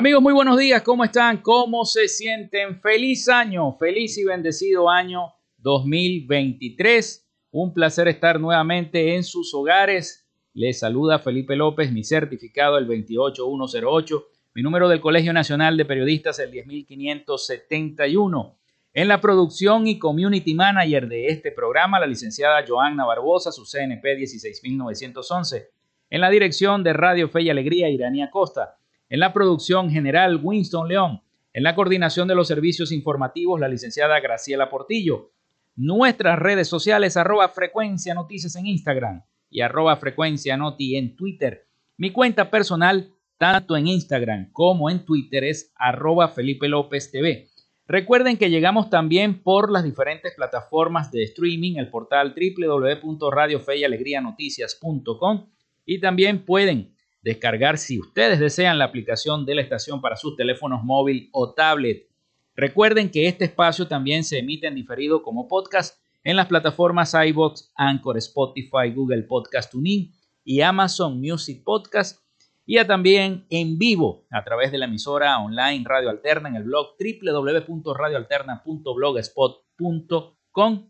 Amigos, muy buenos días, ¿cómo están? ¿Cómo se sienten? Feliz año, feliz y bendecido año 2023. Un placer estar nuevamente en sus hogares. Les saluda Felipe López, mi certificado el 28108, mi número del Colegio Nacional de Periodistas el 10571. En la producción y community manager de este programa, la licenciada Joanna Barbosa, su CNP 16911. En la dirección de Radio Fe y Alegría, Irania Costa. En la producción general, Winston León. En la coordinación de los servicios informativos, la licenciada Graciela Portillo. Nuestras redes sociales, arroba frecuencia noticias en Instagram y arroba frecuencia noti en Twitter. Mi cuenta personal, tanto en Instagram como en Twitter, es arroba Felipe López TV. Recuerden que llegamos también por las diferentes plataformas de streaming, el portal www.radiofeyalegrianoticias.com y también pueden descargar si ustedes desean la aplicación de la estación para sus teléfonos móvil o tablet. Recuerden que este espacio también se emite en diferido como podcast en las plataformas iBox, Anchor, Spotify, Google Podcast Tuning y Amazon Music Podcast y también en vivo a través de la emisora online Radio Alterna en el blog www.radioalterna.blogspot.com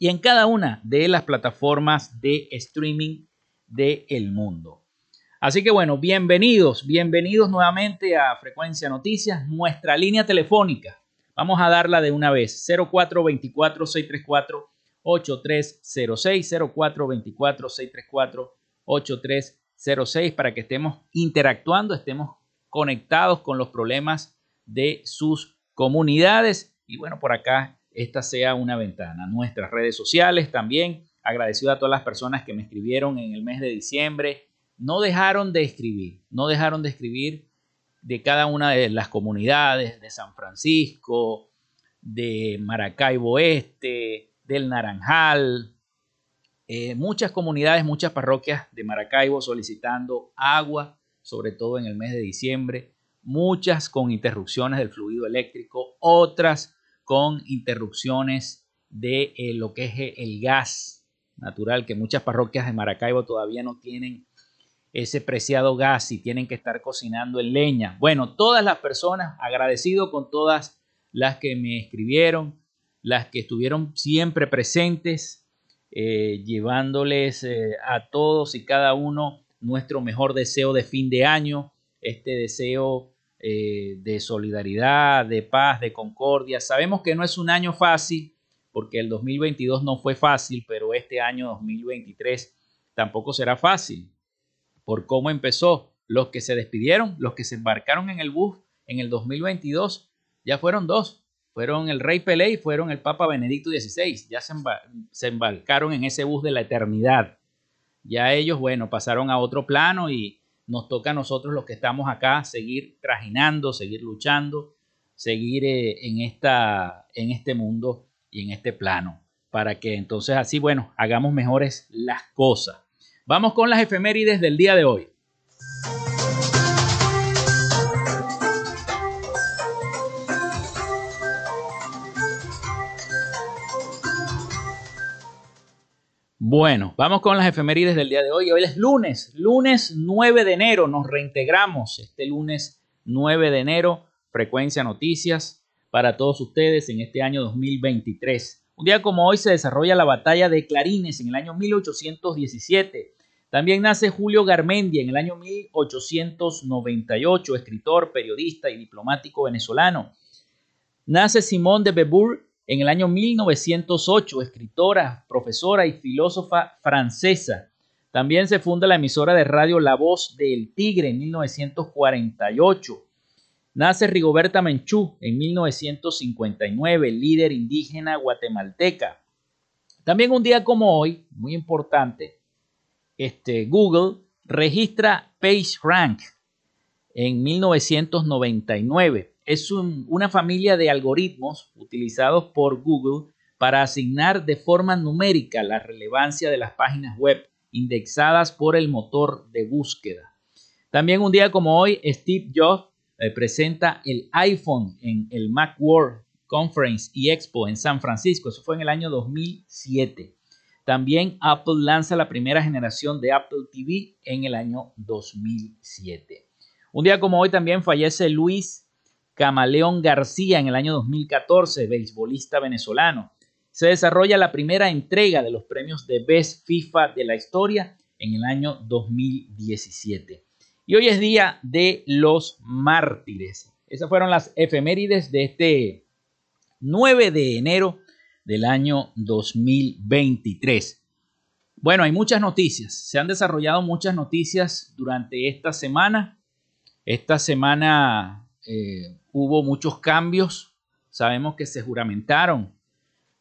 y en cada una de las plataformas de streaming del el mundo. Así que bueno, bienvenidos, bienvenidos nuevamente a Frecuencia Noticias, nuestra línea telefónica. Vamos a darla de una vez, 0424-634-8306, 0424-634-8306, para que estemos interactuando, estemos conectados con los problemas de sus comunidades. Y bueno, por acá esta sea una ventana. Nuestras redes sociales también. Agradecido a todas las personas que me escribieron en el mes de diciembre no dejaron de escribir, no dejaron de escribir de cada una de las comunidades, de San Francisco, de Maracaibo Este, del Naranjal, eh, muchas comunidades, muchas parroquias de Maracaibo solicitando agua, sobre todo en el mes de diciembre, muchas con interrupciones del fluido eléctrico, otras con interrupciones de eh, lo que es el gas natural, que muchas parroquias de Maracaibo todavía no tienen ese preciado gas y tienen que estar cocinando en leña. Bueno, todas las personas, agradecido con todas las que me escribieron, las que estuvieron siempre presentes, eh, llevándoles eh, a todos y cada uno nuestro mejor deseo de fin de año, este deseo eh, de solidaridad, de paz, de concordia. Sabemos que no es un año fácil, porque el 2022 no fue fácil, pero este año 2023 tampoco será fácil por cómo empezó. Los que se despidieron, los que se embarcaron en el bus en el 2022, ya fueron dos. Fueron el rey Pelé y fueron el Papa Benedicto XVI. Ya se, embarcaron en ese bus de la eternidad. Ya ellos, bueno, pasaron a otro plano y nos toca a nosotros los que estamos acá seguir trajinando, seguir luchando, seguir eh, en, esta, en este mundo y en este plano, para que entonces así, bueno, hagamos mejores las cosas. Vamos con las efemérides del día de hoy. Bueno, vamos con las efemérides del día de hoy. Hoy es lunes, lunes 9 de enero. Nos reintegramos este lunes 9 de enero Frecuencia Noticias para todos ustedes en este año 2023. Un día como hoy se desarrolla la batalla de Clarines en el año 1817. También nace Julio Garmendia en el año 1898, escritor, periodista y diplomático venezolano. Nace Simone de Beauvoir en el año 1908, escritora, profesora y filósofa francesa. También se funda la emisora de radio La Voz del Tigre en 1948. Nace Rigoberta Menchú en 1959, líder indígena guatemalteca. También un día como hoy, muy importante, este, Google registra PageRank en 1999 es una familia de algoritmos utilizados por Google para asignar de forma numérica la relevancia de las páginas web indexadas por el motor de búsqueda. También un día como hoy, Steve Jobs eh, presenta el iPhone en el Macworld Conference y Expo en San Francisco. Eso fue en el año 2007. También Apple lanza la primera generación de Apple TV en el año 2007. Un día como hoy también fallece Luis Camaleón García en el año 2014, beisbolista venezolano. Se desarrolla la primera entrega de los premios de Best FIFA de la historia en el año 2017. Y hoy es día de los mártires. Esas fueron las efemérides de este 9 de enero del año 2023. Bueno, hay muchas noticias. Se han desarrollado muchas noticias durante esta semana. Esta semana eh, hubo muchos cambios. Sabemos que se juramentaron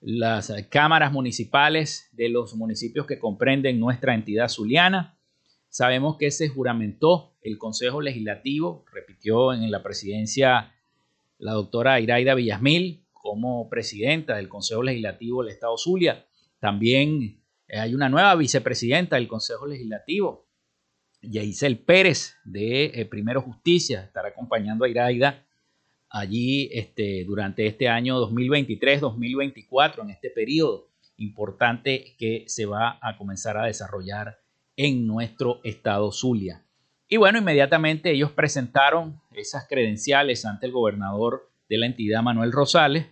las cámaras municipales de los municipios que comprenden nuestra entidad zuliana. Sabemos que se juramentó el Consejo Legislativo, repitió en la presidencia la doctora Iraida Villasmil como presidenta del Consejo Legislativo del Estado Zulia. También hay una nueva vicepresidenta del Consejo Legislativo, Yaisel Pérez de eh, Primero Justicia estará acompañando a Iraida allí este, durante este año 2023-2024, en este periodo importante que se va a comenzar a desarrollar en nuestro estado Zulia. Y bueno, inmediatamente ellos presentaron esas credenciales ante el gobernador de la entidad, Manuel Rosales,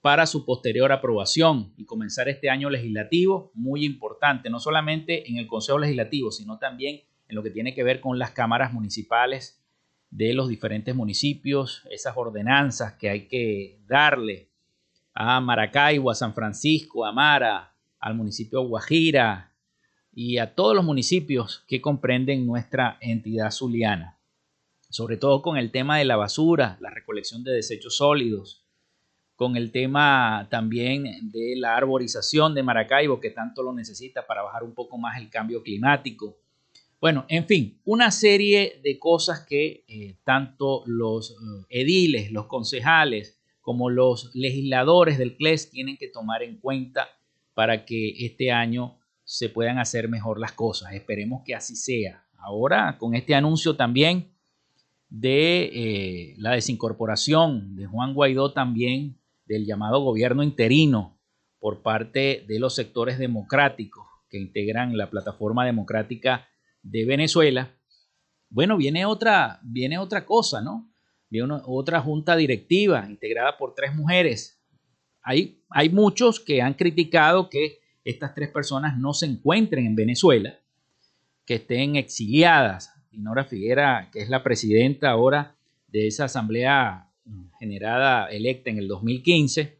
para su posterior aprobación y comenzar este año legislativo muy importante, no solamente en el Consejo Legislativo, sino también en lo que tiene que ver con las cámaras municipales de los diferentes municipios, esas ordenanzas que hay que darle a Maracaibo, a San Francisco, a Mara, al municipio de Guajira y a todos los municipios que comprenden nuestra entidad zuliana, sobre todo con el tema de la basura, la recolección de desechos sólidos, con el tema también de la arborización de Maracaibo, que tanto lo necesita para bajar un poco más el cambio climático, bueno, en fin, una serie de cosas que eh, tanto los eh, ediles, los concejales, como los legisladores del CLES tienen que tomar en cuenta para que este año se puedan hacer mejor las cosas. Esperemos que así sea. Ahora, con este anuncio también de eh, la desincorporación de Juan Guaidó también del llamado gobierno interino por parte de los sectores democráticos que integran la plataforma democrática de Venezuela, bueno, viene otra, viene otra cosa, ¿no? Viene otra junta directiva integrada por tres mujeres. Hay, hay muchos que han criticado que estas tres personas no se encuentren en Venezuela, que estén exiliadas. Dinora Figuera, que es la presidenta ahora de esa asamblea generada, electa en el 2015,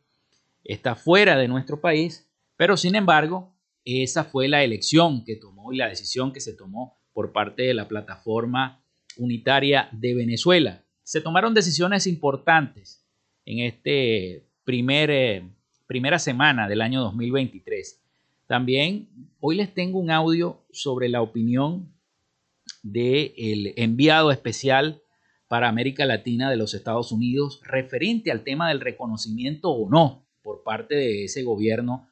está fuera de nuestro país, pero sin embargo, esa fue la elección que tomó y la decisión que se tomó por parte de la plataforma unitaria de Venezuela. Se tomaron decisiones importantes en este primer, eh, primera semana del año 2023. También hoy les tengo un audio sobre la opinión del enviado especial para América Latina de los Estados Unidos referente al tema del reconocimiento o no por parte de ese gobierno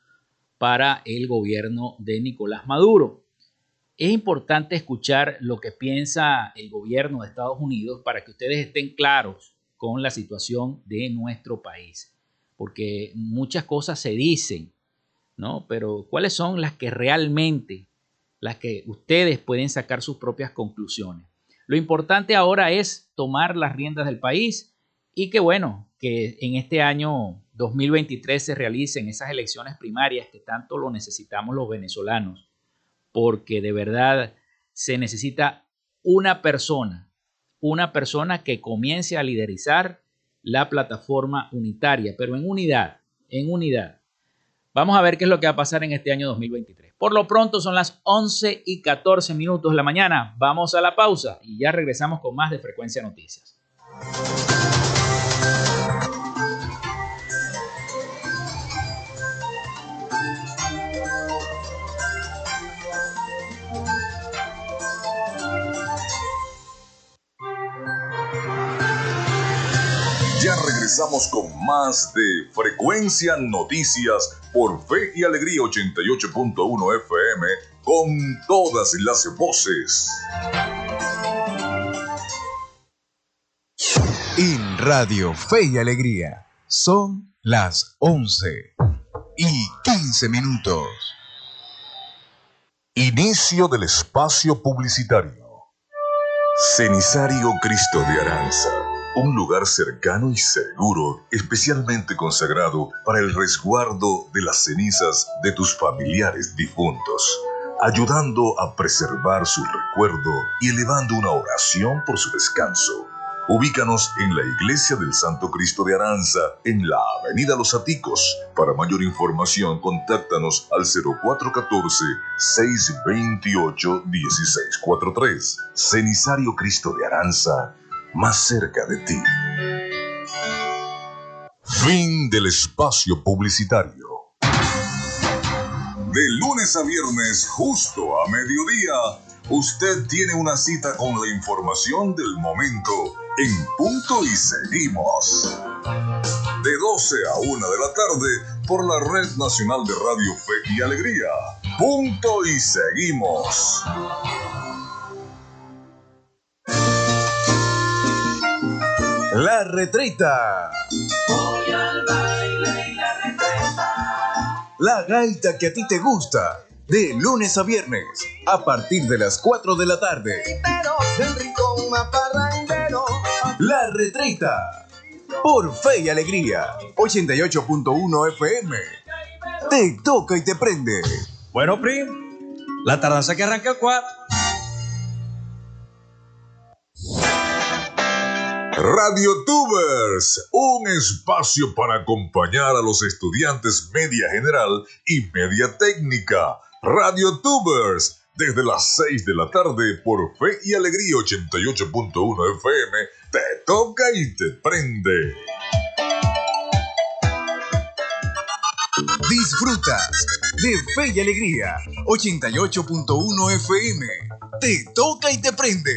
para el gobierno de Nicolás Maduro. Es importante escuchar lo que piensa el gobierno de Estados Unidos para que ustedes estén claros con la situación de nuestro país, porque muchas cosas se dicen, ¿no? Pero ¿cuáles son las que realmente, las que ustedes pueden sacar sus propias conclusiones? Lo importante ahora es tomar las riendas del país y que bueno, que en este año 2023 se realicen esas elecciones primarias que tanto lo necesitamos los venezolanos, porque de verdad se necesita una persona, una persona que comience a liderizar la plataforma unitaria, pero en unidad, en unidad. Vamos a ver qué es lo que va a pasar en este año 2023. Por lo pronto son las 11 y 14 minutos de la mañana. Vamos a la pausa y ya regresamos con más de Frecuencia Noticias. Ya regresamos con más de Frecuencia Noticias por Fe y Alegría 88.1 FM con todas las voces. En Radio Fe y Alegría son las 11 y 15 minutos. Inicio del espacio publicitario. Cenisario Cristo de Aranza un lugar cercano y seguro, especialmente consagrado para el resguardo de las cenizas de tus familiares difuntos, ayudando a preservar su recuerdo y elevando una oración por su descanso. Ubícanos en la Iglesia del Santo Cristo de Aranza, en la Avenida Los Aticos. Para mayor información, contáctanos al 0414-628-1643. Cenisario Cristo de Aranza, más cerca de ti. Fin del espacio publicitario. De lunes a viernes, justo a mediodía, usted tiene una cita con la información del momento en punto y seguimos. De 12 a 1 de la tarde por la Red Nacional de Radio Fe y Alegría. Punto y seguimos. La retreta. Voy al baile y la retreta. La gaita que a ti te gusta. De lunes a viernes, a partir de las 4 de la tarde. La retreta. Por fe y alegría. 88.1 FM. Te toca y te prende. Bueno, Pri, la tardanza que arranca el 4. Radio Tubers, un espacio para acompañar a los estudiantes media general y media técnica. Radio Tubers, desde las 6 de la tarde por Fe y Alegría 88.1 FM, te toca y te prende. Disfrutas de Fe y Alegría 88.1 FM. Te toca y te prende.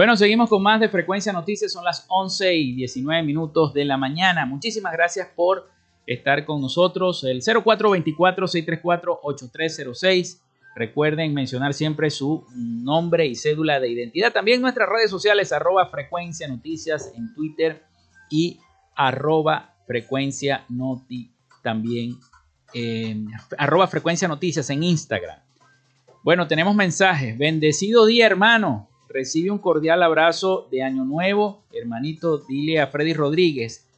Bueno, seguimos con más de Frecuencia Noticias. Son las 11 y 19 minutos de la mañana. Muchísimas gracias por estar con nosotros. El 0424-634-8306. Recuerden mencionar siempre su nombre y cédula de identidad. También nuestras redes sociales, arroba frecuencia noticias en Twitter y arroba frecuencia noti también, arroba frecuencia noticias en Instagram. Bueno, tenemos mensajes. Bendecido día, hermano. Recibe un cordial abrazo de Año Nuevo. Hermanito, dile a Freddy Rodríguez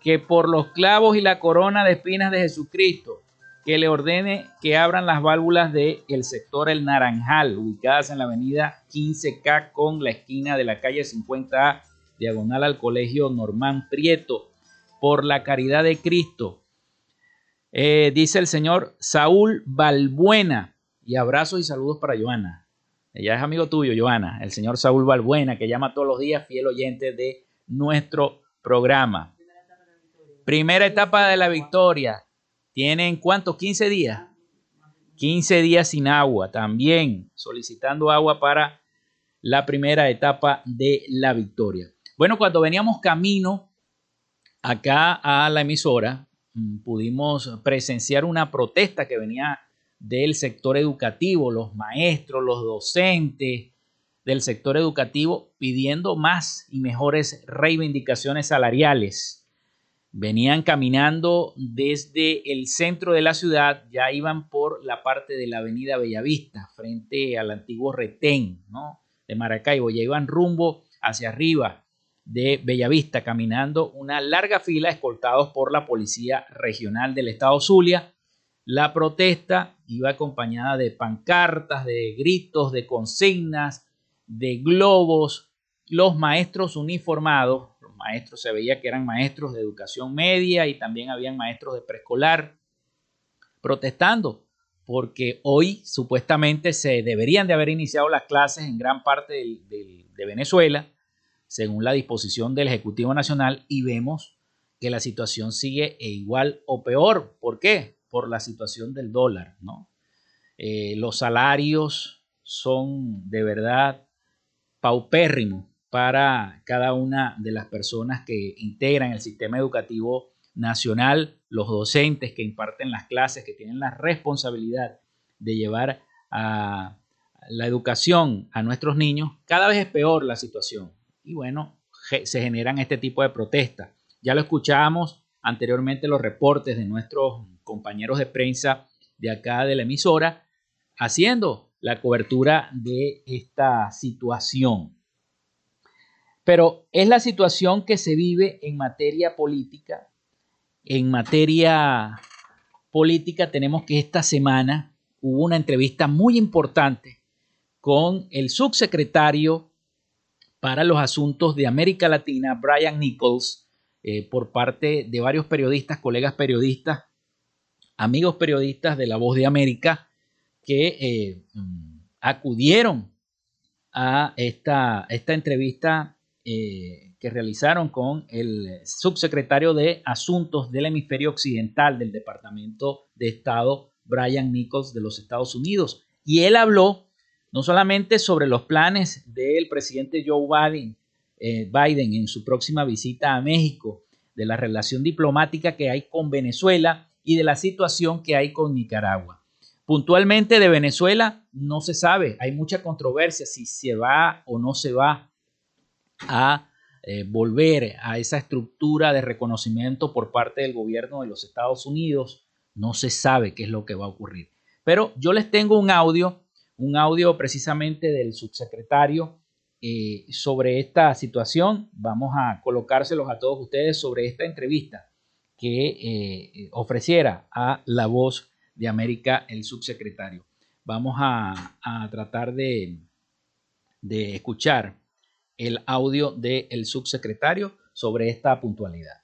que por los clavos y la corona de espinas de Jesucristo, que le ordene que abran las válvulas del el sector El Naranjal, ubicadas en la avenida 15K con la esquina de la calle 50A, diagonal al colegio Normán Prieto, por la caridad de Cristo. Eh, dice el señor Saúl Balbuena, y abrazos y saludos para Joana. Ella es amigo tuyo, Joana, el señor Saúl Balbuena, que llama todos los días, fiel oyente de nuestro programa. Primera etapa de la victoria. ¿Tienen cuántos? 15 días. 15 días sin agua. También solicitando agua para la primera etapa de la victoria. Bueno, cuando veníamos camino acá a la emisora, mm, pudimos presenciar una protesta que venía del sector educativo, los maestros, los docentes del sector educativo pidiendo más y mejores reivindicaciones salariales. Venían caminando desde el centro de la ciudad, ya iban por la parte de la avenida Bellavista, frente al antiguo retén de Maracaibo, ya iban rumbo hacia arriba de Bellavista, caminando una larga fila escoltados por la Policía Regional del Estado Zulia. La protesta iba acompañada de pancartas, de gritos, de consignas, de globos. Los maestros uniformados maestros se veía que eran maestros de educación media y también habían maestros de preescolar protestando porque hoy supuestamente se deberían de haber iniciado las clases en gran parte de Venezuela, según la disposición del Ejecutivo Nacional, y vemos que la situación sigue e igual o peor. ¿Por qué? Por la situación del dólar, ¿no? Eh, los salarios son de verdad paupérrimos para cada una de las personas que integran el sistema educativo nacional, los docentes que imparten las clases, que tienen la responsabilidad de llevar a la educación a nuestros niños, cada vez es peor la situación. Y bueno, se generan este tipo de protestas. Ya lo escuchábamos anteriormente los reportes de nuestros compañeros de prensa de acá de la emisora haciendo la cobertura de esta situación. Pero es la situación que se vive en materia política. En materia política tenemos que esta semana hubo una entrevista muy importante con el subsecretario para los asuntos de América Latina, Brian Nichols, eh, por parte de varios periodistas, colegas periodistas, amigos periodistas de La Voz de América, que eh, mm, acudieron a esta, esta entrevista eh, que realizaron con el subsecretario de Asuntos del Hemisferio Occidental del Departamento de Estado, Brian Nichols, de los Estados Unidos. Y él habló no solamente sobre los planes del presidente Joe Biden, eh, Biden en su próxima visita a México, de la relación diplomática que hay con Venezuela y de la situación que hay con Nicaragua. Puntualmente de Venezuela no se sabe, hay mucha controversia si se va o no se va a eh, volver a esa estructura de reconocimiento por parte del gobierno de los Estados Unidos, no se sabe qué es lo que va a ocurrir. Pero yo les tengo un audio, un audio precisamente del subsecretario eh, sobre esta situación. Vamos a colocárselos a todos ustedes sobre esta entrevista que eh, ofreciera a la voz de América el subsecretario. Vamos a, tratar de, escuchar el audio del subsecretario sobre esta puntualidad.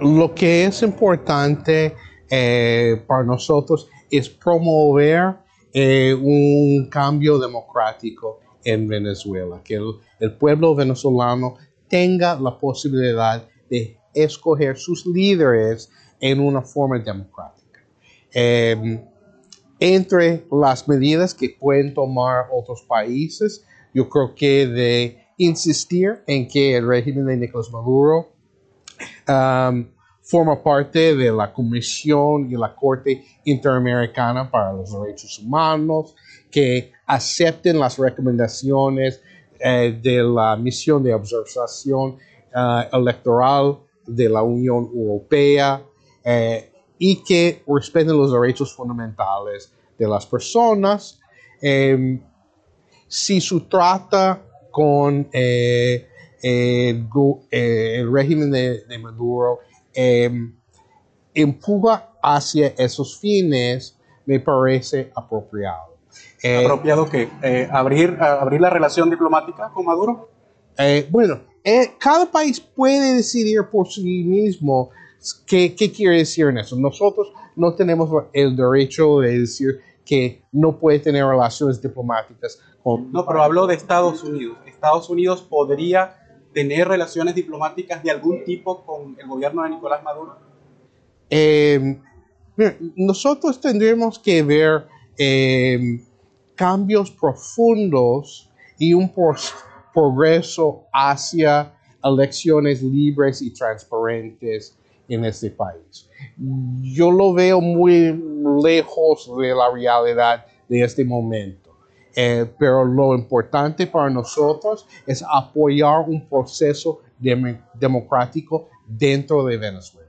Lo que es importante eh, para nosotros es promover eh, un cambio democrático en Venezuela, que el, pueblo venezolano tenga la posibilidad de escoger sus líderes en una forma democrática. Em, entre las medidas que pueden tomar otros países yo creo que de insistir en que el régimen de Nicolás Maduro um, forma parte de la Comisión y la Corte Interamericana para los Derechos Humanos, que acepten las recomendaciones eh, de la misión de observación eh, electoral de la Unión Europea eh, y que respeten los derechos fundamentales de las personas. Em, si se trata con el, régimen de, Maduro, em, empuja hacia esos fines, me parece apropiado. Eh, ¿Apropiado qué? Eh, abrir, ¿Abrir la relación diplomática con Maduro? Eh, bueno, cada país puede decidir por sí mismo qué, qué quiere decir en eso. Nosotros no tenemos el derecho de decir que no puede tener relaciones diplomáticas con... No, pero hablo de Estados Unidos. Estados Unidos podría tener relaciones diplomáticas de algún tipo con el gobierno de Nicolás Maduro. nosotros tendremos que ver cambios profundos y un progreso hacia elecciones libres y transparentes en este país. Yo lo veo muy lejos de la realidad de este momento. Eh, pero lo importante para nosotros es apoyar un proceso democrático dentro de Venezuela.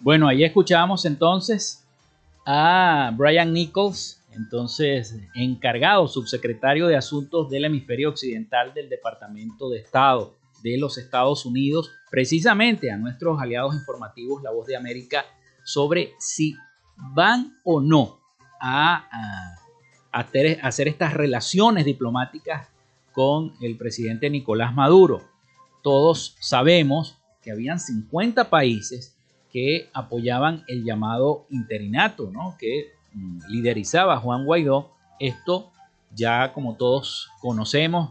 Bueno, ahí escuchábamos entonces a Brian Nichols, entonces encargado, subsecretario de Asuntos del Hemisferio Occidental del Departamento de Estado de los Estados Unidos, precisamente a nuestros aliados informativos, La Voz de América, sobre si van o no a, hacer estas relaciones diplomáticas con el presidente Nicolás Maduro. Todos sabemos que habían 50 países que apoyaban el llamado interinato, ¿no? que liderizaba Juan Guaidó. Esto ya como todos conocemos,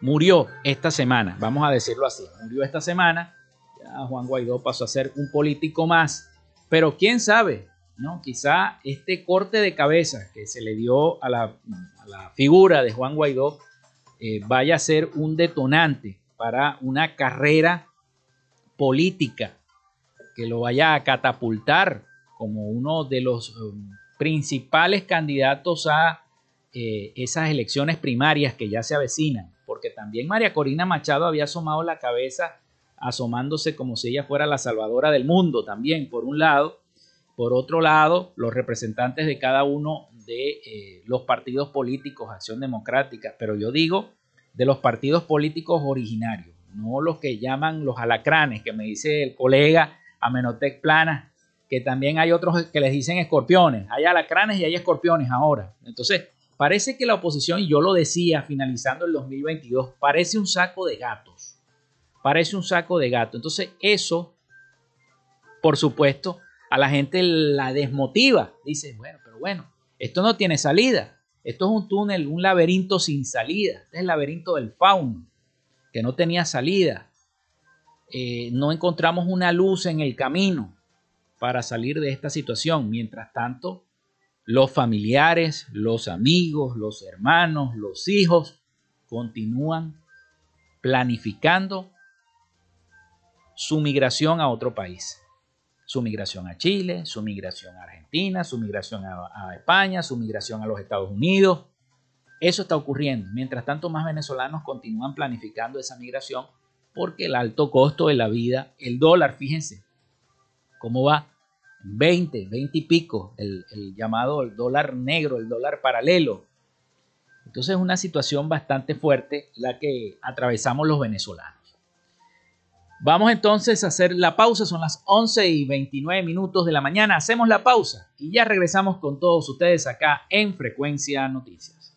murió esta semana, vamos a decirlo así, murió esta semana, ya Juan Guaidó pasó a ser un político más, pero quién sabe, ¿no? Quizá este corte de cabeza que se le dio a la, figura de Juan Guaidó eh, vaya a ser un detonante para una carrera política que lo vaya a catapultar como uno de los um, principales candidatos a eh, esas elecciones primarias que ya se avecinan, porque también María Corina Machado había asomado la cabeza, asomándose como si ella fuera la salvadora del mundo también, por un lado. Por otro lado, los representantes de cada uno de eh, los partidos políticos, Acción Democrática, pero yo digo de los partidos políticos originarios, no los que llaman los alacranes, que me dice el colega Amenotec plana, que también hay otros que les dicen escorpiones. Hay alacranes y hay escorpiones ahora. Entonces, parece que la oposición, y yo lo decía finalizando el 2022, parece un saco de gatos. Parece un saco de gatos. Entonces, eso, por supuesto, a la gente la desmotiva. Dice, bueno, pero bueno, esto no tiene salida. Esto es un túnel, un laberinto sin salida. Este es el laberinto del fauno, que no tenía salida. Eh, no encontramos una luz en el camino para salir de esta situación. Mientras tanto, los familiares, los amigos, los hermanos, los hijos continúan planificando su migración a otro país. Su migración a Chile, su migración a Argentina, su migración a, España, su migración a los Estados Unidos. Eso está ocurriendo. Mientras tanto, más venezolanos continúan planificando esa migración porque el alto costo de la vida, el dólar, fíjense cómo va, 20, 20 y pico, el, llamado el dólar negro, el dólar paralelo. Entonces es una situación bastante fuerte la que atravesamos los venezolanos. Vamos entonces a hacer la pausa, son las 11 y 29 minutos de la mañana, hacemos la pausa y ya regresamos con todos ustedes acá en Frecuencia Noticias.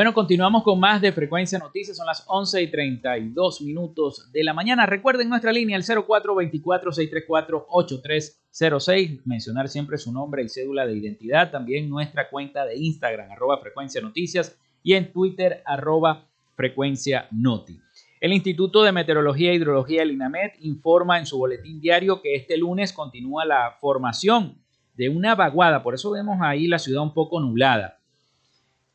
Bueno, continuamos con más de Frecuencia Noticias. Son las 11 y 32 minutos de la mañana. Recuerden nuestra línea, el 0424-634-8306. Mencionar siempre su nombre y cédula de identidad. También nuestra cuenta de Instagram, arroba Frecuencia Noticias. Y en Twitter, arroba Frecuencia Noti. El Instituto de Meteorología e Hidrología del INAMED informa en su boletín diario que este lunes continúa la formación de una vaguada. Por eso vemos ahí la ciudad un poco nublada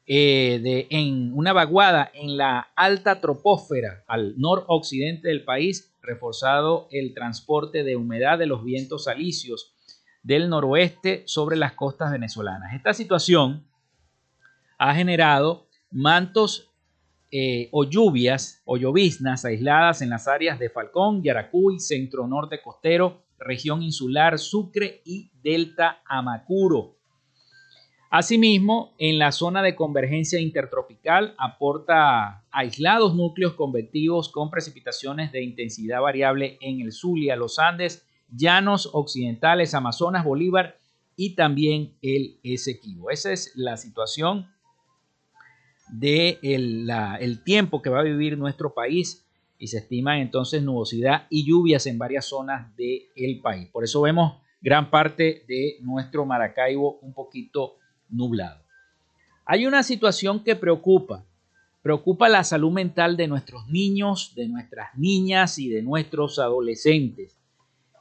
eh, de, en una vaguada en la alta tropósfera al noroccidente del país, reforzado el transporte de humedad de los vientos alisios del noroeste sobre las costas venezolanas. Esta situación ha generado mantos eh, o lluvias o lloviznas aisladas en las áreas de Falcón, Yaracuy, centro norte costero, región insular, Sucre y Delta Amacuro. Asimismo, en la zona de convergencia intertropical aporta aislados núcleos convectivos con precipitaciones de intensidad variable en el Zulia, los Andes, llanos occidentales, Amazonas, Bolívar y también el Esequibo. Esa es la situación de el, tiempo que va a vivir nuestro país y se estima entonces nubosidad y lluvias en varias zonas del país. Por eso vemos gran parte de nuestro Maracaibo un poquito nublado. Hay una situación que preocupa. Preocupa la salud mental de nuestros niños, de nuestras niñas y de nuestros adolescentes.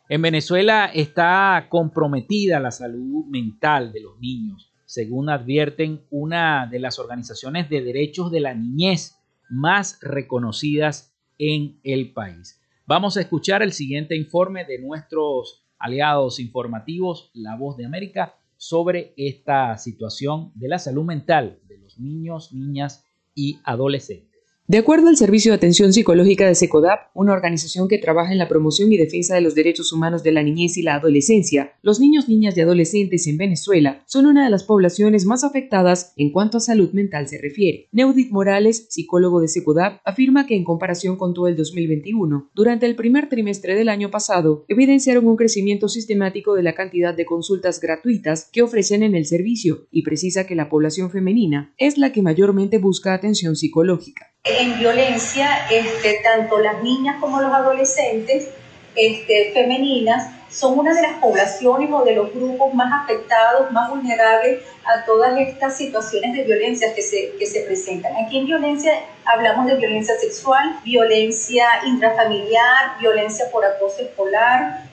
En Venezuela está comprometida la salud mental de los niños, según advierten una de las organizaciones de derechos de la niñez más reconocidas en el país. Vamos a escuchar el siguiente informe de nuestros aliados informativos, La Voz de América, sobre esta situación de la salud mental de los niños, niñas y adolescentes. De acuerdo al Servicio de Atención Psicológica de SECODAP, una organización que trabaja en la promoción y defensa de los derechos humanos de la niñez y la adolescencia, los niños, niñas y adolescentes en Venezuela son una de las poblaciones más afectadas en cuanto a salud mental se refiere. Neudit Morales, psicólogo de SECODAP, afirma que en comparación con todo el 2021, durante el primer trimestre del año pasado, evidenciaron un crecimiento sistemático de la cantidad de consultas gratuitas que ofrecen en el servicio y precisa que la población femenina es la que mayormente busca atención psicológica en violencia, este, tanto las niñas como los adolescentes este, femeninas son una de las poblaciones o de los grupos más afectados, más vulnerables a todas estas situaciones de violencia que se, presentan. Aquí en violencia hablamos de violencia sexual, violencia intrafamiliar, violencia por acoso escolar,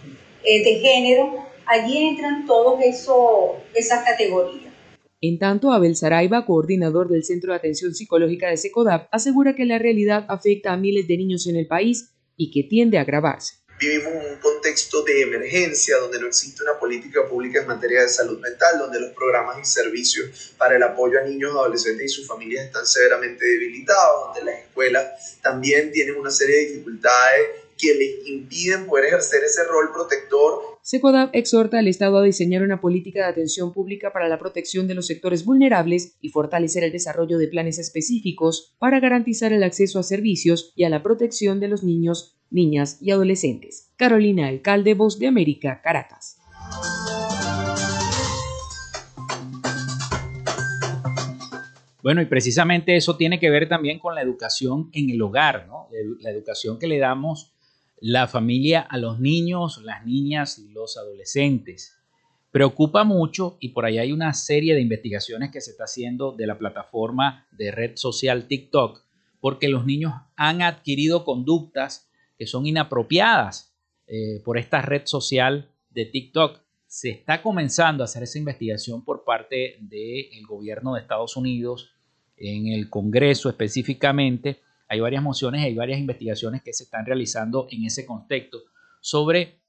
eh, de género. Allí entran todas esas categorías. En tanto, Abel Saraiva, coordinador del Centro de Atención Psicológica de SECODAP, asegura que la realidad afecta a miles de niños en el país y que tiende a agravarse. Vivimos un contexto de emergencia donde no existe una política pública en materia de salud mental, donde los programas y servicios para el apoyo a niños, adolescentes y sus familias están severamente debilitados, donde las escuelas también tienen una serie de dificultades que les impiden poder ejercer ese rol protector SECODAP exhorta al Estado a diseñar una política de atención pública para la protección de los sectores vulnerables y fortalecer el desarrollo de planes específicos para garantizar el acceso a servicios y a la protección de los niños, niñas y adolescentes. Carolina Alcalde, Voz de América, Caracas. Bueno, y precisamente eso tiene que ver también con la educación en el hogar, ¿no? La educación que le damos la familia a los niños, las niñas y los adolescentes. Preocupa mucho y por ahí hay una serie de investigaciones que se está haciendo de la plataforma de red social TikTok, porque los niños han adquirido conductas que son inapropiadas eh, por esta red social de TikTok. Se está comenzando a hacer esa investigación por parte del gobierno de Estados Unidos, en el Congreso específicamente, hay varias mociones, hay varias investigaciones que se están realizando en ese contexto sobre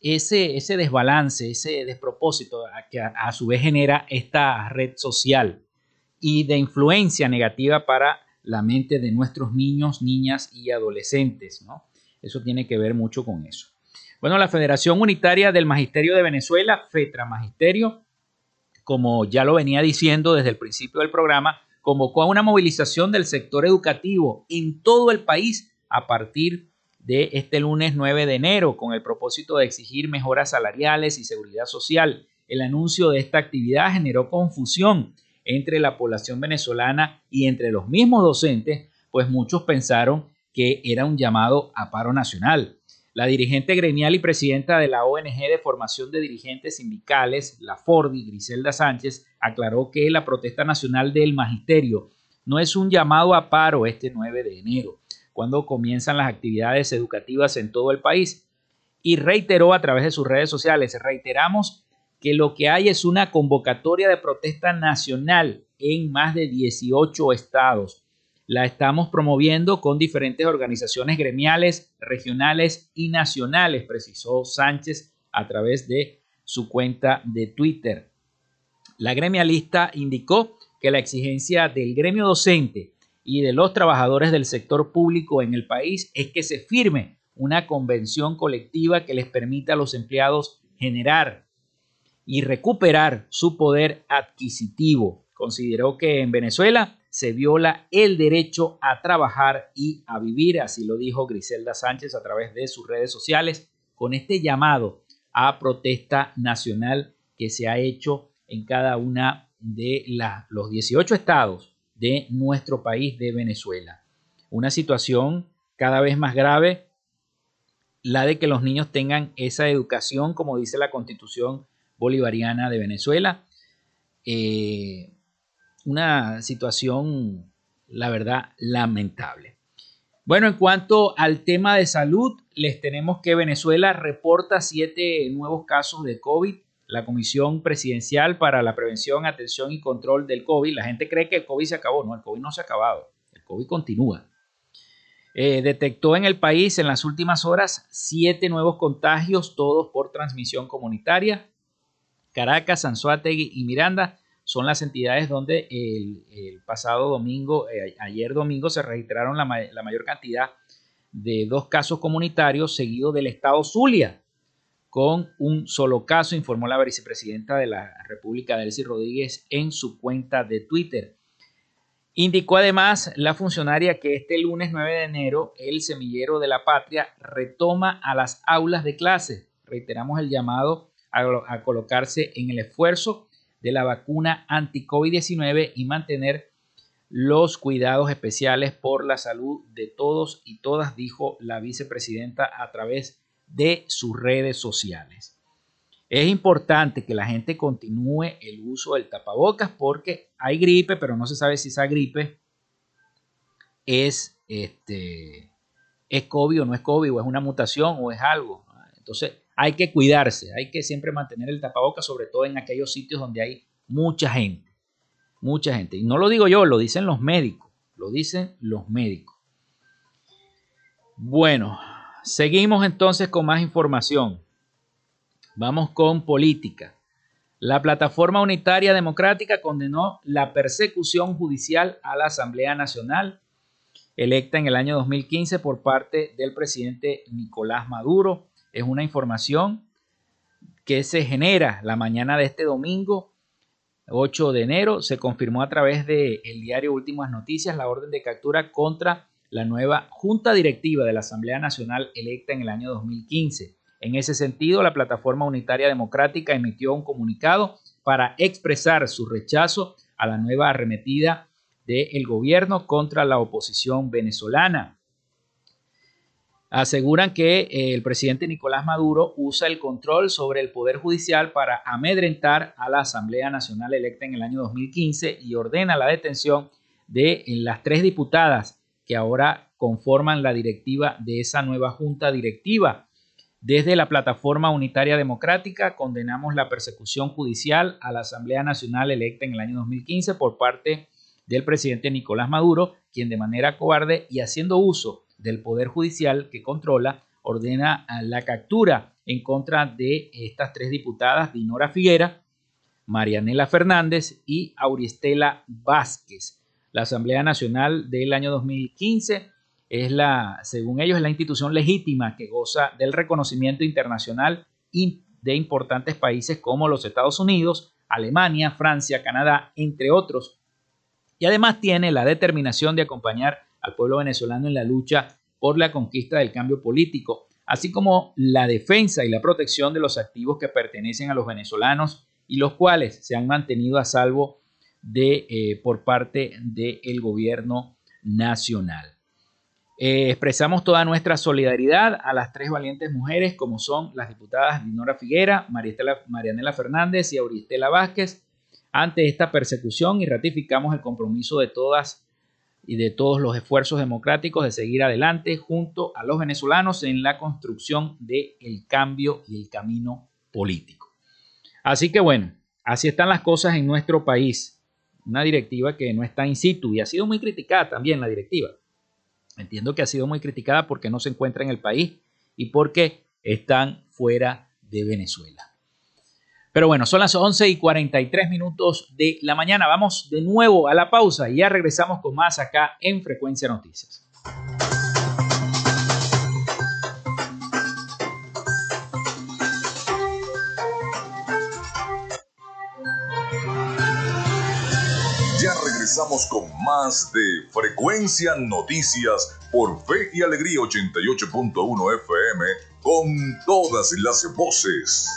ese, ese desbalance, ese despropósito que a, su vez genera esta red social y de influencia negativa para la mente de nuestros niños, niñas y adolescentes. ¿no? Eso tiene que ver mucho con eso. Bueno, la Federación Unitaria del Magisterio de Venezuela, FETRA Magisterio, como ya lo venía diciendo desde el principio del programa, convocó a una movilización del sector educativo en todo el país a partir de este lunes 9 de enero con el propósito de exigir mejoras salariales y seguridad social. El anuncio de esta actividad generó confusión entre la población venezolana y entre los mismos docentes, pues muchos pensaron que era un llamado a paro nacional. La dirigente gremial y presidenta de la ONG de formación de dirigentes sindicales, la Fordi, Griselda Sánchez, aclaró que la protesta nacional del magisterio no es un llamado a paro este 9 de enero, cuando comienzan las actividades educativas en todo el país, y reiteró a través de sus redes sociales, reiteramos que lo que hay es una convocatoria de protesta nacional en más de 18 estados la estamos promoviendo con diferentes organizaciones gremiales, regionales y nacionales, precisó Sánchez a través de su cuenta de Twitter. La gremialista indicó que la exigencia del gremio docente y de los trabajadores del sector público en el país es que se firme una convención colectiva que les permita a los empleados generar y recuperar su poder adquisitivo. Consideró que en Venezuela se viola el derecho a trabajar y a vivir, así lo dijo Griselda Sánchez a través de sus redes sociales, con este llamado a protesta nacional que se ha hecho en cada una de los 18 estados de nuestro país de Venezuela. Una situación cada vez más grave, la de que los niños tengan esa educación, como dice la constitución bolivariana de Venezuela. Eh, una situación, la verdad, lamentable. Bueno, en cuanto al tema de salud, les tenemos que Venezuela reporta siete nuevos casos de COVID. La Comisión Presidencial para la Prevención, Atención y Control del COVID, la gente cree que el COVID se acabó. No, el COVID no se ha acabado. El COVID continúa. Eh, detectó en el país en las últimas horas siete nuevos contagios, todos por transmisión comunitaria. Caracas, Anzuategui y Miranda son las entidades donde el, pasado domingo, eh, ayer domingo, se registraron la, la, mayor cantidad de dos casos comunitarios, seguido del estado Zulia, con un solo caso, informó la vicepresidenta de la República, Delcy Rodríguez, en su cuenta de Twitter. Indicó además la funcionaria que este lunes 9 de enero el semillero de la patria retoma a las aulas de clase. Reiteramos el llamado a, colocarse en el esfuerzo de la vacuna anti-COVID-19 y mantener los cuidados especiales por la salud de todos y todas, dijo la vicepresidenta a través de sus redes sociales. Es importante que la gente continúe el uso del tapabocas porque hay gripe, pero no se sabe si esa gripe es, este, es COVID o no es COVID, o es una mutación o es algo. Entonces hay que cuidarse, hay que siempre mantener el tapabocas, sobre todo en aquellos sitios donde hay mucha gente. Mucha gente. Y no lo digo yo, lo dicen los médicos. Lo dicen los médicos. Bueno, seguimos entonces con más información. Vamos con política. La Plataforma Unitaria Democrática condenó la persecución judicial a la Asamblea Nacional, electa en el año 2015 por parte del presidente Nicolás Maduro. Es una información que se genera la mañana de este domingo, 8 de enero. Se confirmó a través del el diario Últimas Noticias la orden de captura contra la nueva Junta Directiva de la Asamblea Nacional electa en el año 2015. En ese sentido, la Plataforma Unitaria Democrática emitió un comunicado para expresar su rechazo a la nueva arremetida del gobierno contra la oposición venezolana. Aseguran que eh, el presidente Nicolás Maduro usa el control sobre el Poder Judicial para amedrentar a la Asamblea Nacional electa en el año 2015 y ordena la detención de las tres diputadas que ahora conforman la directiva de esa nueva junta directiva. Desde la Plataforma Unitaria Democrática condenamos la persecución judicial a la Asamblea Nacional electa en el año 2015 por parte del presidente Nicolás Maduro, quien de manera cobarde y haciendo uso del Poder Judicial que controla, ordena la captura en contra de estas tres diputadas, Dinora Figuera, Marianela Fernández y Auristela Vázquez. La Asamblea Nacional del año 2015 es la, según ellos, la institución legítima que goza del reconocimiento internacional de importantes países como los Estados Unidos, Alemania, Francia, Canadá, entre otros. Y además tiene la determinación de acompañar al pueblo venezolano en la lucha por la conquista del cambio político, así como la defensa y la protección de los activos que pertenecen a los venezolanos y los cuales se han mantenido a salvo de, eh, por parte del gobierno nacional. Eh, expresamos toda nuestra solidaridad a las tres valientes mujeres, como son las diputadas Dinora Figuera, Marianela Fernández y Auristela Vázquez, ante esta persecución y ratificamos el compromiso de todas y de todos los esfuerzos democráticos de seguir adelante junto a los venezolanos en la construcción del cambio y el camino político. Así que bueno, así están las cosas en nuestro país. Una directiva que no está in situ y ha sido muy criticada también la directiva. Entiendo que ha sido muy criticada porque no se encuentra en el país y porque están fuera de Venezuela. Pero bueno, son las 11 y 43 minutos de la mañana. Vamos de nuevo a la pausa y ya regresamos con más acá en Frecuencia Noticias. regresamos con más de Frecuencia Noticias por Fe y Alegría 88.1 FM con todas las voces.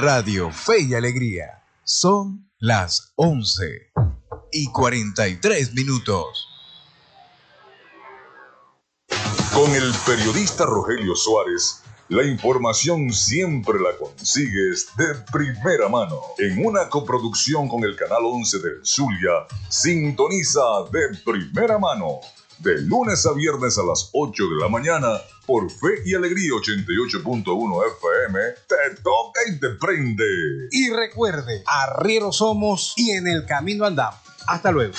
Radio Fe y Alegría son las 11 y 43 minutos. Con el periodista Rogelio Suárez la información siempre la consigues de primera mano. En una coproducción con el Canal 11 del Zulia, sintoniza de primera mano de lunes a viernes a las 8 de la mañana por Fe y Alegría 88.1 FM. Te toca y te prende. Y recuerde, arrieros somos y en el camino andamos. Hasta luego.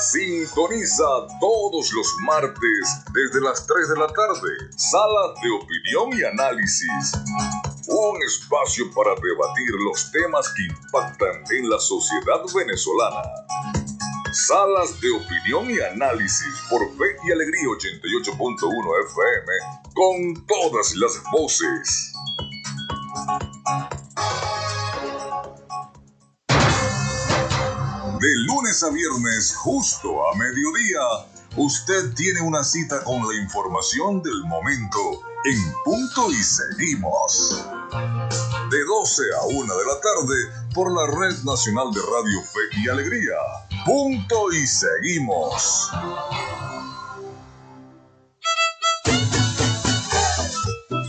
Sintoniza todos los martes desde las 3 de la tarde. Sala de opinión y análisis. Un espacio para debatir los temas que impactan en la sociedad venezolana. Salas de opinión y análisis por Fe y Alegría 88.1 FM con todas las voces. De lunes a viernes, justo a mediodía, usted tiene una cita con la información del momento en punto y seguimos. De 12 a 1 de la tarde por la Red Nacional de Radio Fe y Alegría. Punto y seguimos.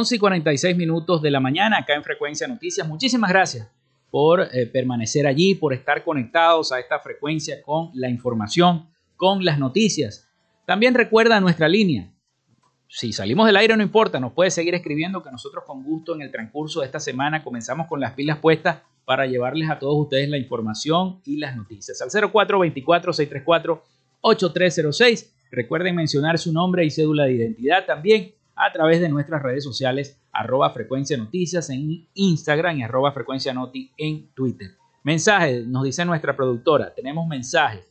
Y 46 minutos de la mañana acá en Frecuencia Noticias. Muchísimas gracias por eh, permanecer allí, por estar conectados a esta frecuencia con la información, con las noticias. También recuerda nuestra línea. Si salimos del aire no importa, nos puede seguir escribiendo que nosotros con gusto en el transcurso de esta semana comenzamos con las pilas puestas para llevarles a todos ustedes la información y las noticias. Al 0424-634-8306. Recuerden mencionar su nombre y cédula de identidad también a través de nuestras redes sociales arroba frecuencia noticias en Instagram y arroba frecuencia noti en Twitter. Mensaje, nos dice nuestra productora, tenemos mensaje.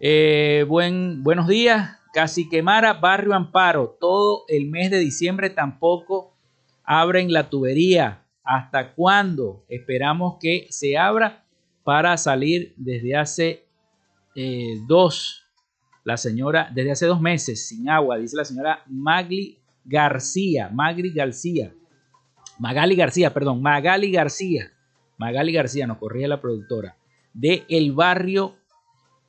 Eh, buen, buenos días, casi quemara Barrio Amparo, todo el mes de diciembre tampoco abren la tubería. ¿Hasta cuándo? Esperamos que se abra para salir desde hace eh, dos la señora, desde hace dos meses sin agua, dice la señora Magli García, Magli García, Magali García, perdón, Magali García, Magali García, nos corría la productora, de el barrio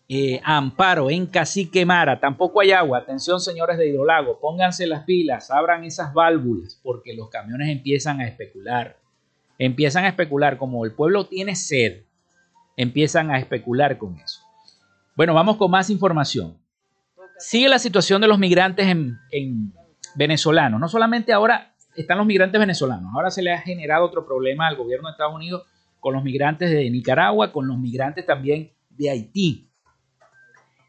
eh, Amparo, en Cacique Mara. Tampoco hay agua. Atención, señores de Hidrolago, pónganse las pilas, abran esas válvulas, porque los camiones empiezan a especular. Empiezan a especular, como el pueblo tiene sed, empiezan a especular con eso. Bueno, vamos con más información sigue la situación de los migrantes en, venezolanos. No solamente ahora están los migrantes venezolanos, ahora se le ha generado otro problema al gobierno de Estados Unidos con los migrantes de Nicaragua, con los migrantes también de Haití.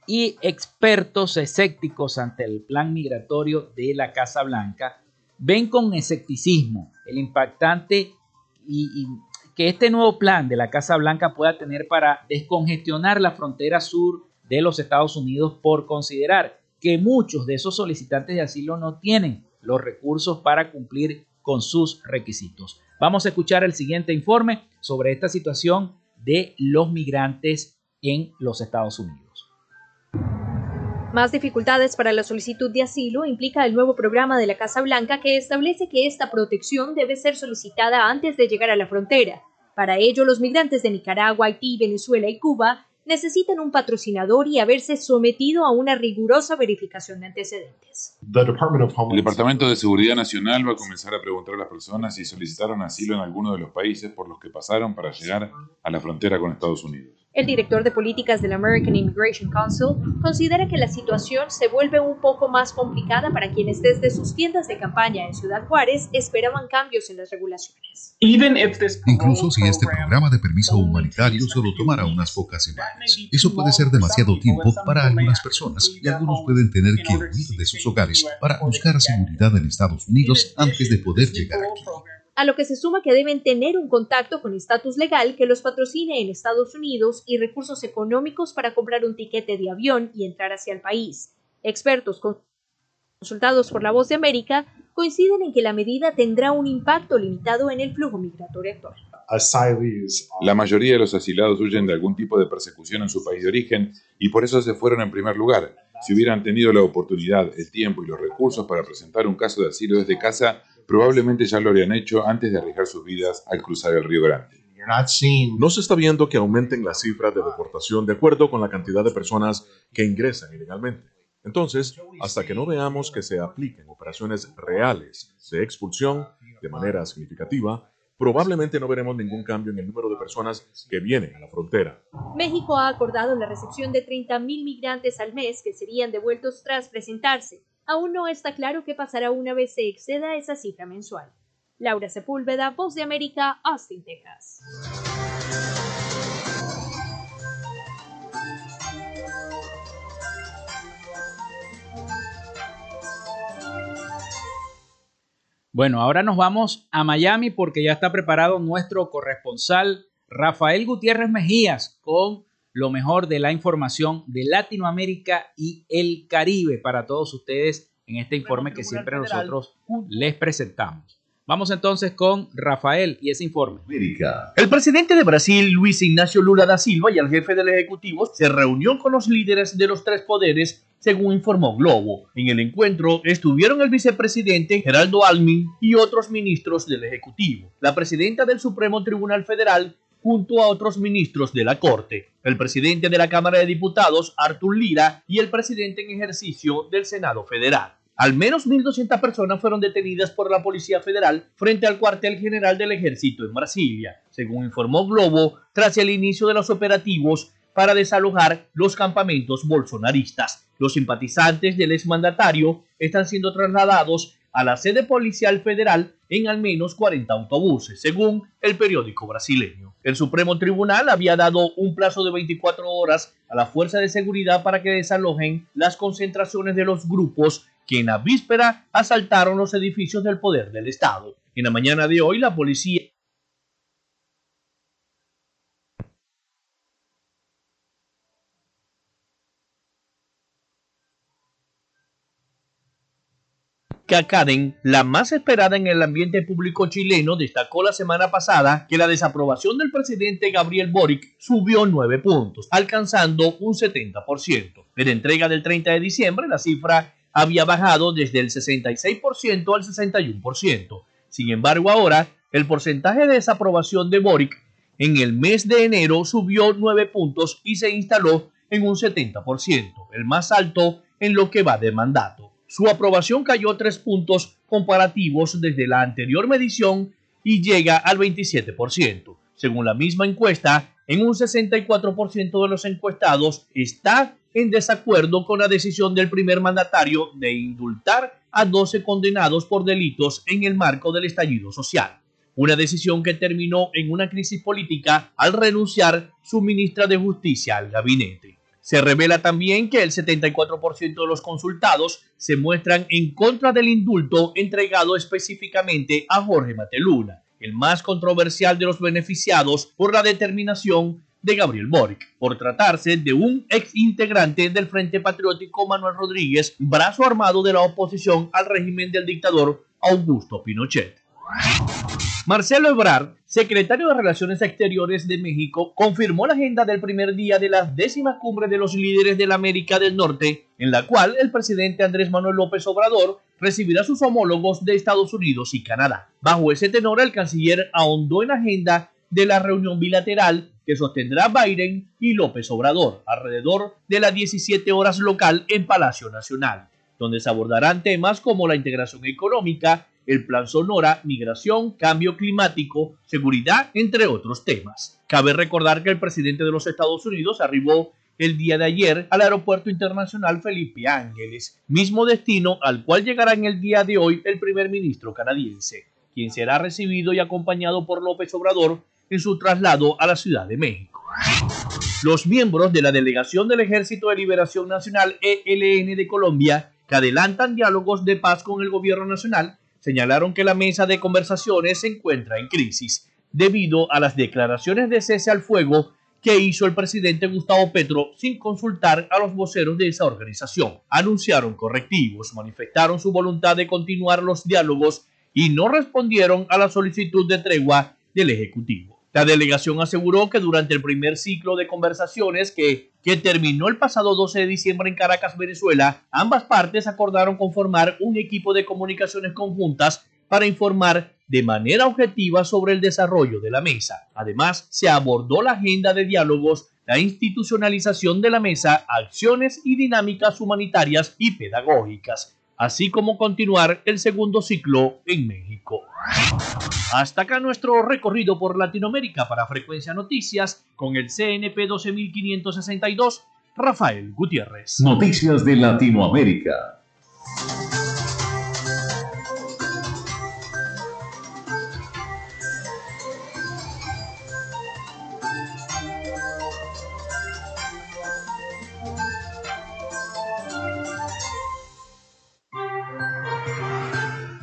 Y expertos escépticos ante el plan migratorio de la Casa Blanca ven con escepticismo el impactante y que este nuevo plan de la Casa Blanca pueda tener para descongestionar la frontera sur de los Estados Unidos por considerar que muchos de esos solicitantes de asilo no tienen los recursos para cumplir con sus requisitos. Vamos a escuchar el siguiente informe sobre esta situación de los migrantes en los Estados Unidos. Más dificultades para la solicitud de asilo implica el nuevo programa de la Casa Blanca que establece que esta protección debe ser solicitada antes de llegar a la frontera. Para ello, los migrantes de Nicaragua, Haití, Venezuela y Cuba necesitan un patrocinador y haberse sometido a una rigurosa verificación de antecedentes. El Departamento de Seguridad Nacional va a comenzar a preguntar a las personas si solicitaron asilo en alguno de los países por los que pasaron para llegar a la frontera con Estados Unidos. El director de políticas del American Immigration Council considera que la situación se vuelve un poco más complicada para quienes desde sus tiendas de campaña en Ciudad Juárez esperaban cambios en las regulaciones. Incluso si este programa de permiso humanitario solo tomará unas pocas semanas, eso puede ser demasiado tiempo para algunas personas y algunos pueden tener que huir de sus hogares para buscar seguridad en Estados Unidos antes de poder llegar aquí a lo que se suma que deben tener un contacto con estatus legal que los patrocine en Estados Unidos y recursos económicos para comprar un tiquete de avión y entrar hacia el país. Expertos consultados por La Voz de América coinciden en que la medida tendrá un impacto limitado en el flujo migratorio actual. La mayoría de los asilados huyen de algún tipo de persecución en su país de origen y por eso se fueron en primer lugar. Si hubieran tenido la oportunidad, el tiempo y los recursos para presentar un caso de asilo desde casa, probablemente ya lo habrían hecho antes de arriesgar sus vidas al cruzar el Río Grande. No se está viendo que aumenten las cifras de deportación de acuerdo con la cantidad de personas que ingresan ilegalmente. Entonces, hasta que no veamos que se apliquen operaciones reales de expulsión de manera significativa, probablemente no veremos ningún cambio en el número de personas que vienen a la frontera. México ha acordado la recepción de 30.000 migrantes al mes que serían devueltos tras presentarse aún no está claro qué pasará una vez se exceda esa cifra mensual. Laura Sepúlveda, Voz de América, Austin, Texas. Bueno, ahora nos vamos a Miami porque ya está preparado nuestro corresponsal Rafael Gutiérrez Mejías con lo mejor de la información de Latinoamérica y el Caribe para todos ustedes en este informe que siempre nosotros les presentamos. Vamos entonces con Rafael y ese informe. El presidente de Brasil, Luis Ignacio Lula da Silva, y el jefe del Ejecutivo se reunió con los líderes de los tres poderes, según informó Globo. En el encuentro estuvieron el vicepresidente Geraldo Almin y otros ministros del Ejecutivo. La presidenta del Supremo Tribunal Federal, junto a otros ministros de la Corte, el presidente de la Cámara de Diputados, Artur Lira, y el presidente en ejercicio del Senado Federal. Al menos 1.200 personas fueron detenidas por la Policía Federal frente al cuartel general del ejército en Brasilia, según informó Globo, tras el inicio de los operativos para desalojar los campamentos bolsonaristas. Los simpatizantes del exmandatario están siendo trasladados a la sede policial federal en al menos 40 autobuses, según el periódico brasileño. El Supremo Tribunal había dado un plazo de 24 horas a la Fuerza de Seguridad para que desalojen las concentraciones de los grupos que en la víspera asaltaron los edificios del poder del Estado. En la mañana de hoy, la policía Karen, la más esperada en el ambiente público chileno, destacó la semana pasada que la desaprobación del presidente Gabriel Boric subió 9 puntos, alcanzando un 70%. En entrega del 30 de diciembre, la cifra había bajado desde el 66% al 61%. Sin embargo, ahora el porcentaje de desaprobación de Boric en el mes de enero subió 9 puntos y se instaló en un 70%, el más alto en lo que va de mandato. Su aprobación cayó tres puntos comparativos desde la anterior medición y llega al 27%. Según la misma encuesta, en un 64% de los encuestados está en desacuerdo con la decisión del primer mandatario de indultar a 12 condenados por delitos en el marco del estallido social. Una decisión que terminó en una crisis política al renunciar su ministra de Justicia al gabinete. Se revela también que el 74% de los consultados se muestran en contra del indulto entregado específicamente a Jorge Mateluna, el más controversial de los beneficiados por la determinación de Gabriel Boric, por tratarse de un ex integrante del Frente Patriótico Manuel Rodríguez, brazo armado de la oposición al régimen del dictador Augusto Pinochet. Marcelo Ebrard, secretario de Relaciones Exteriores de México, confirmó la agenda del primer día de la décima cumbre de los líderes de la América del Norte, en la cual el presidente Andrés Manuel López Obrador recibirá a sus homólogos de Estados Unidos y Canadá. Bajo ese tenor, el canciller ahondó en la agenda de la reunión bilateral que sostendrá Biden y López Obrador alrededor de las 17 horas local en Palacio Nacional, donde se abordarán temas como la integración económica, el Plan Sonora, migración, cambio climático, seguridad, entre otros temas. Cabe recordar que el presidente de los Estados Unidos arribó el día de ayer al Aeropuerto Internacional Felipe Ángeles, mismo destino al cual llegará en el día de hoy el primer ministro canadiense, quien será recibido y acompañado por López Obrador en su traslado a la Ciudad de México. Los miembros de la Delegación del Ejército de Liberación Nacional ELN de Colombia, que adelantan diálogos de paz con el gobierno nacional, señalaron que la mesa de conversaciones se encuentra en crisis debido a las declaraciones de cese al fuego que hizo el presidente Gustavo Petro sin consultar a los voceros de esa organización. Anunciaron correctivos, manifestaron su voluntad de continuar los diálogos y no respondieron a la solicitud de tregua del Ejecutivo. La delegación aseguró que durante el primer ciclo de conversaciones que, que terminó el pasado 12 de diciembre en Caracas, Venezuela, ambas partes acordaron conformar un equipo de comunicaciones conjuntas para informar de manera objetiva sobre el desarrollo de la mesa. Además, se abordó la agenda de diálogos, la institucionalización de la mesa, acciones y dinámicas humanitarias y pedagógicas, así como continuar el segundo ciclo en México. Hasta acá nuestro recorrido por Latinoamérica para Frecuencia Noticias con el CNP 12562, Rafael Gutiérrez. Noticias de Latinoamérica.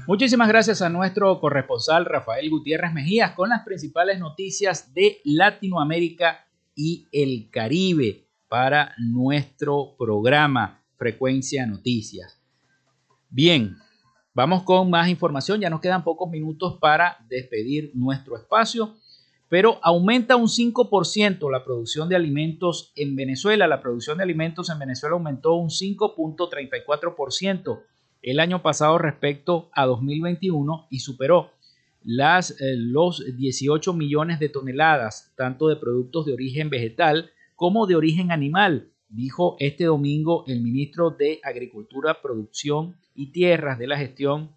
Muchísimas gracias a nuestro corresponsal Rafael Gutiérrez Mejías con las principales noticias de Latinoamérica y el Caribe para nuestro programa Frecuencia Noticias. Bien, vamos con más información. Ya nos quedan pocos minutos para despedir nuestro espacio, pero aumenta un 5% la producción de alimentos en Venezuela. La producción de alimentos en Venezuela aumentó un 5.34% el año pasado respecto a 2021 y superó las, eh, los 18 millones de toneladas, tanto de productos de origen vegetal como de origen animal, dijo este domingo el ministro de Agricultura, Producción y Tierras de la gestión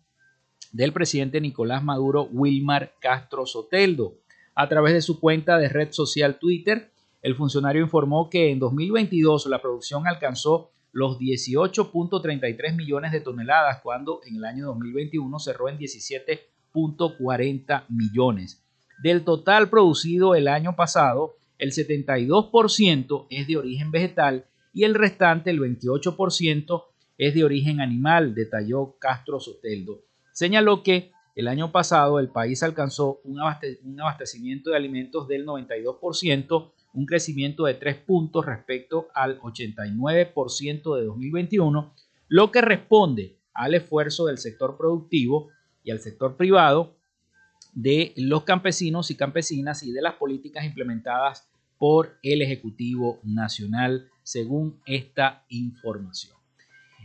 del presidente Nicolás Maduro, Wilmar Castro Soteldo. A través de su cuenta de red social Twitter, el funcionario informó que en 2022 la producción alcanzó los 18.33 millones de toneladas cuando en el año 2021 cerró en 17.40 millones. Del total producido el año pasado, el 72% es de origen vegetal y el restante, el 28%, es de origen animal, detalló Castro Soteldo. Señaló que el año pasado el país alcanzó un, abastecimiento de alimentos del 92%, un crecimiento de 3 puntos respecto al 89% de 2021, lo que responde al esfuerzo del sector productivo y al sector privado de los campesinos y campesinas y de las políticas implementadas por el Ejecutivo Nacional, según esta información.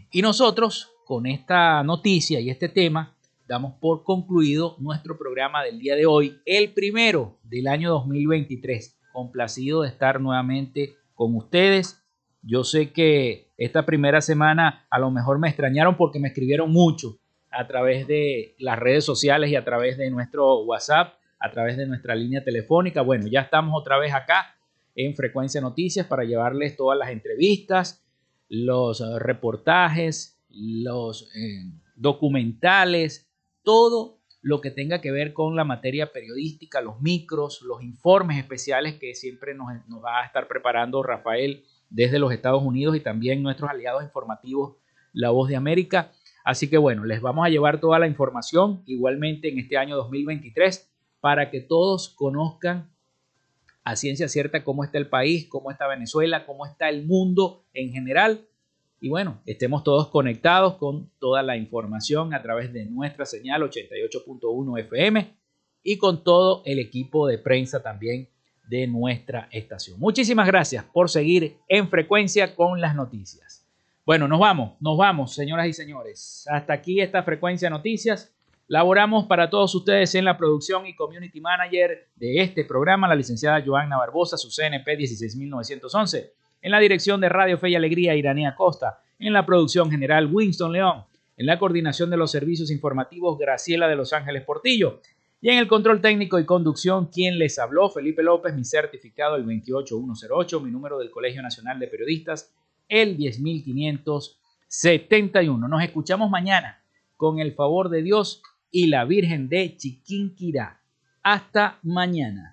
Y nosotros, con esta noticia y este tema, damos por concluido nuestro programa del día de hoy, el primero del año 2023 complacido de estar nuevamente con ustedes. Yo sé que esta primera semana a lo mejor me extrañaron porque me escribieron mucho a través de las redes sociales y a través de nuestro WhatsApp, a través de nuestra línea telefónica. Bueno, ya estamos otra vez acá en Frecuencia Noticias para llevarles todas las entrevistas, los reportajes, los eh, documentales, todo lo que tenga que ver con la materia periodística, los micros, los informes especiales que siempre nos, va a estar preparando Rafael desde los Estados Unidos y también nuestros aliados informativos, La Voz de América. Así que bueno, les vamos a llevar toda la información igualmente en este año 2023 para que todos conozcan a ciencia cierta cómo está el país, cómo está Venezuela, cómo está el mundo en general y bueno, estemos todos conectados con toda la información a través de nuestra señal 88.1 FM y con todo el equipo de prensa también de nuestra estación. Muchísimas gracias por seguir en frecuencia con las noticias. Bueno, nos vamos, nos vamos, señoras y señores. Hasta aquí esta frecuencia noticias. Laboramos para todos ustedes en la producción y community manager de este programa, la licenciada Joanna Barbosa, su CNP 16911. En la dirección de Radio Fe y Alegría, Iranía Costa. En la producción general, Winston León. En la coordinación de los servicios informativos, Graciela de Los Ángeles Portillo. Y en el control técnico y conducción, quien les habló, Felipe López, mi certificado el 28108, mi número del Colegio Nacional de Periodistas, el 10571. Nos escuchamos mañana con el favor de Dios y la Virgen de Chiquinquirá. Hasta mañana.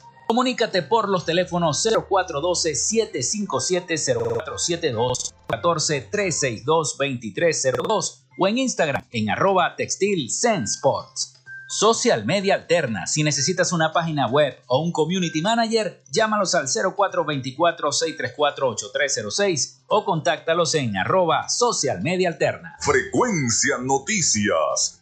Comunícate por los teléfonos 0412-757-0472, 14-362-2302 o en Instagram en arroba. Social Media Alterna. Si necesitas una página web o un community manager, llámalos al 0424-634-8306 o contáctalos en arroba Social Media Alterna. Frecuencia Noticias.